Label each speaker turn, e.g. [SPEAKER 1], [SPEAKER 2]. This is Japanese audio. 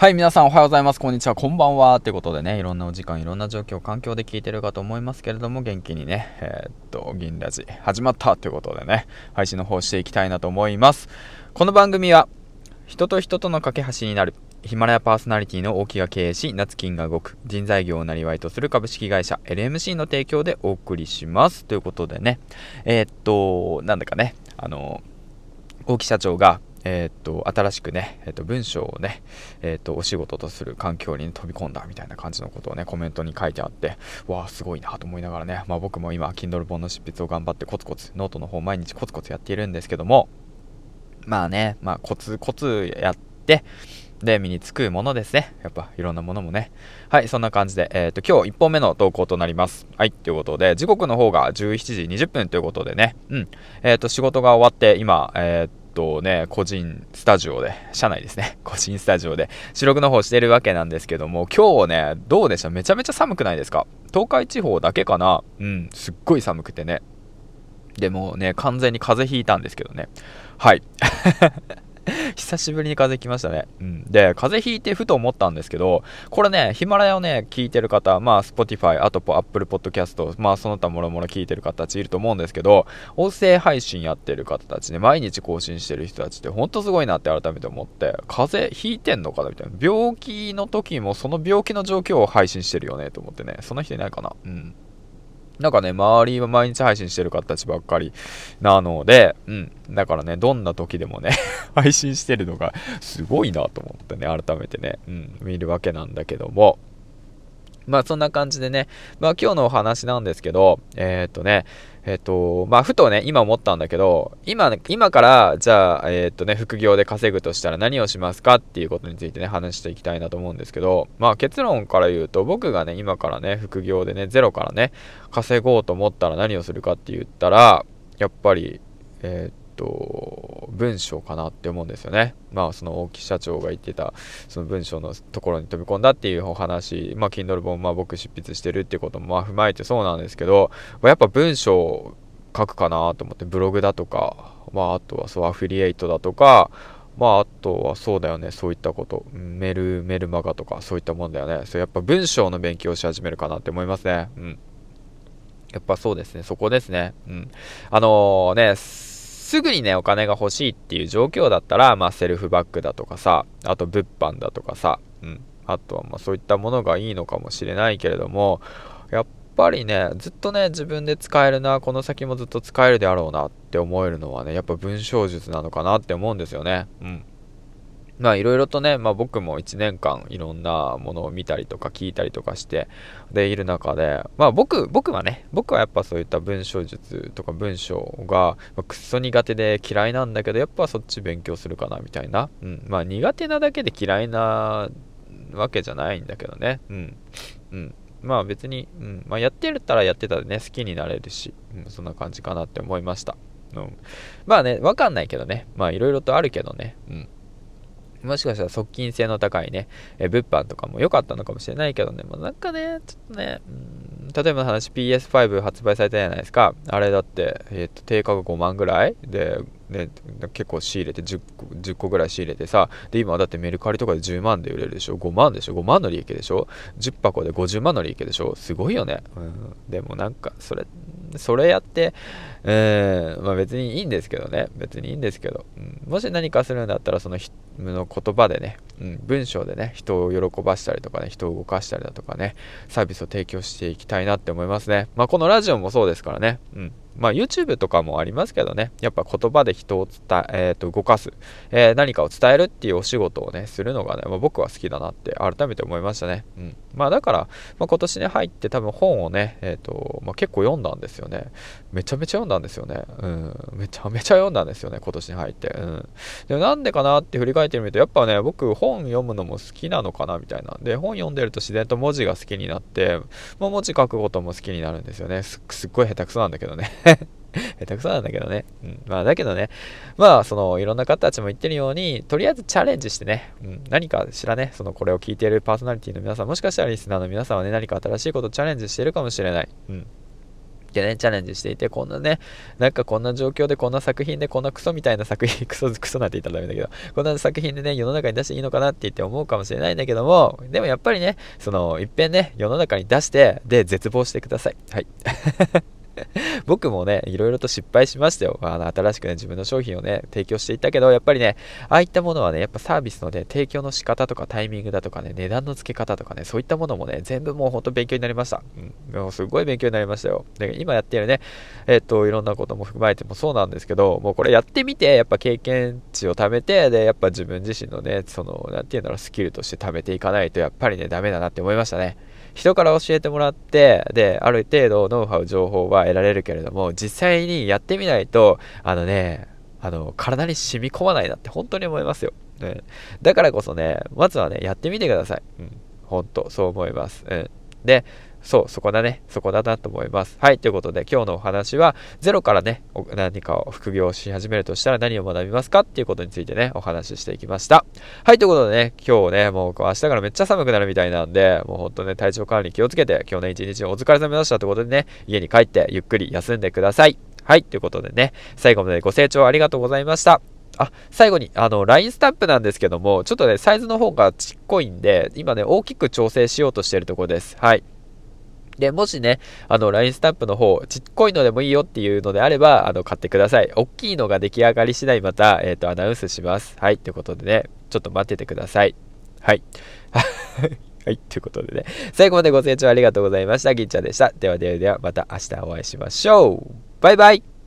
[SPEAKER 1] はい、皆さんおはようございます。こんにちは、こんばんは。ということでね、いろんなお時間、いろんな状況、環境で聞いてるかと思いますけれども、元気にね、えー、っと、銀ラジ始まったということでね、配信の方していきたいなと思います。この番組は、人と人との架け橋になる、ヒマラヤパーソナリティの大木が経営し、夏金が動く、人材業をなりわいとする株式会社 LMC の提供でお送りします。ということでね、えー、っと、なんだかね、あの、大木社長が、え、っと、新しくね、え、っと、文章をね、え、っと、お仕事とする環境に飛び込んだみたいな感じのことをね、コメントに書いてあって、わあ、すごいなと思いながらね、まあ僕も今、Kindle 本の執筆を頑張ってコツコツ、ノートの方毎日コツコツやっているんですけども、まあね、まあコツコツやって、で、身につくものですね。やっぱ、いろんなものもね。はい、そんな感じで、えっ、ー、と、今日1本目の投稿となります。はい、ということで、時刻の方が17時20分ということでね、うん。えっ、ー、と、仕事が終わって、今、えっ、ー、とね、個人スタジオで、社内ですね、個人スタジオで収録の方してるわけなんですけども、今日ね、どうでした？めちゃめちゃ寒くないですか？東海地方だけかな？うん、すっごい寒くてね。でもね、完全に風邪ひいたんですけどね。はい。久しぶりに風邪ひきましたね。うん。で、風邪ひいてふと思ったんですけど、これね、ヒマラヤをね、聞いてる方、まあ、Spotify、あと Apple Podcast、まあ、その他もろもろ聞いてる方たちいると思うんですけど、音声配信やってる方たちね、毎日更新してる人たちってほんとすごいなって改めて思って、風邪ひいてんのかなみたいな。病気の時もその病気の状況を配信してるよねと思ってね、そんな人いないかなうん。なんかね、周りは毎日配信してる方たちばっかりなので、うん。だからね、どんな時でもね 配信してるのがすごいなと思ってね、改めてね、うん、見るわけなんだけども、まあそんな感じでね、まあ今日のお話なんですけど、えー、っとね、えっ、と、まあ、ふとね、今思ったんだけど、今、今から、じゃあ、えっ、とね、副業で稼ぐとしたら何をしますかっていうことについてね、話していきたいなと思うんですけど、まあ、結論から言うと、僕がね、今からね、副業でね、ゼロからね、稼ごうと思ったら何をするかって言ったら、やっぱり、えっ、と、文章かなって思うんですよね。まあ、その大木社長が言ってた、その文章のところに飛び込んだっていうお話、まあ、Kindle 本、まあ、僕執筆してるっていうことも、まあ、踏まえてそうなんですけど、まやっぱ文章書くかなと思って、ブログだとか、まあ、あとはそう、アフィリエイトだとか、まあ、あとはそうだよね、そういったこと、メル、メルマガとか、そういったもんだよね。そう、やっぱ文章の勉強し始めるかなって思いますね。うん。やっぱそうですね、そこですね。うん。あのー、ね、すぐにね、お金が欲しいっていう状況だったら、まあ、セルフバッグだとかさ、あと物販だとかさ、うん。あとはまあそういったものがいいのかもしれないけれども、やっぱりね、ずっとね、自分で使えるな、この先もずっと使えるであろうなって思えるのはね、やっぱ文章術なのかなって思うんですよね。うん。まあいろいろとね、まあ僕も1年間いろんなものを見たりとか聞いたりとかしてでいる中で、まあ僕、僕はね、僕はやっぱそういった文章術とか文章が、まあ、くっそ苦手で嫌いなんだけど、やっぱそっち勉強するかなみたいな。うん。まあ苦手なだけで嫌いなわけじゃないんだけどね。うん。うん。まあ別に、うん。まあやってたらやってたらね、好きになれるし、うん、そんな感じかなって思いました。うん。まあね、わかんないけどね。まあいろいろとあるけどね。うん。もしかしたら側近性の高いね、え物販とかも良かったのかもしれないけどね、もうなんかね、ちょっとね、うん、例えばの話 PS5 発売されたじゃないですか。あれだって、えっ、ー、と、定価が5万ぐらい。で、ね、結構仕入れて10個 ,10 個ぐらい仕入れてさ。で今だってメルカリとかで10万で売れるでしょ。5万でしょ。5万の利益でしょ。10箱で50万の利益でしょ。すごいよね、うん、でもなんかそれそれやって、えー、まあ別にいいんですけどね。別にいいんですけど、うん、もし何かするんだったらその人の言葉でね、うん、文章でね人を喜ばしたりとかね人を動かしたりだとかねサービスを提供していきたいなって思いますね。まあこのラジオもそうですからね。うん。まあ、YouTube とかもありますけどね、やっぱ言葉で人を伝え、えー、と動かす、えー、何かを伝えるっていうお仕事をね、するのがね、まあ、僕は好きだなって改めて思いましたね。うん。まあだから、まあ、今年に入って多分本をね、えっ、ー、と、まあ、結構読んだんですよね。めちゃめちゃ読んだんですよね。うん。めちゃめちゃ読んだんですよね、今年に入って。うん。でなんでかなって振り返ってみると、やっぱね、僕本読むのも好きなのかなみたいな。で、本読んでると自然と文字が好きになって、まあ、文字書くことも好きになるんですよね。すすっごい下手くそなんだけどね。下手くそなんだけどね。うん。まあ、だけどね、まあ、その、いろんな方たちも言ってるように、とりあえずチャレンジしてね、うん、何かしらね、その、これを聞いているパーソナリティの皆さん、もしかしたらリスナーの皆さんはね、何か新しいことチャレンジしてるかもしれない。うん。でね、チャレンジしていて、こんなね、なんかこんな状況でこんな作品でこんなクソみたいな作品、クソ、クソなんて言ったらダメだけど、こんな作品でね、世の中に出していいのかなって言って思うかもしれないんだけども、でもやっぱりね、その、いっぺんね、世の中に出して、で、絶望してください。はい。僕もね、いろいろと失敗しましたよ。あの、新しくね、自分の商品をね、提供していったけど、やっぱりね、ああいったものはね、やっぱサービスのね、提供の仕方とかタイミングだとかね、値段の付け方とかね、そういったものもね、全部もうほんと勉強になりました。うん。もうすごい勉強になりましたよ。で、今やってるね、えっと、いろんなことも踏まえてもそうなんですけど、もうこれやってみて、やっぱ経験値を貯めて、で、やっぱ自分自身のね、その、なんて言うんだろう、スキルとして貯めていかないと、やっぱりね、ダメだなって思いましたね。人から教えてもらってである程度ノウハウ情報は得られるけれども実際にやってみないとあのねあの体に染み込まないなって本当に思いますよ、うん、だからこそねまずはねやってみてください、うん、本当そう思います、うん、でそう、そこだね。そこだなと思います。はい。ということで、今日のお話は、ゼロからね、何かを副業し始めるとしたら何を学びますかっていうことについてね、お話ししていきました。はい。ということでね、今日ね、もう明日からめっちゃ寒くなるみたいなんで、もうほんとね、体調管理気をつけて、今日ね、一日お疲れ様でしたということでね、家に帰ってゆっくり休んでください。はい。ということでね、最後までご清聴ありがとうございました。あ、最後に、あの、LINE スタンプなんですけども、ちょっとね、サイズの方がちっこいんで、今ね、大きく調整しようとしてるところです。はい。で、もしね、あの、LINE スタンプの方、ちっこいのでもいいよっていうのであれば、あの、買ってください。大きいのが出来上がり次第また、えっ、ー、と、アナウンスします。はい、ということでね、ちょっと待っててください。はい。はい、ということでね、最後までご清聴ありがとうございました。銀ちゃんでした。ではではでは、また明日お会いしましょう。バイバイ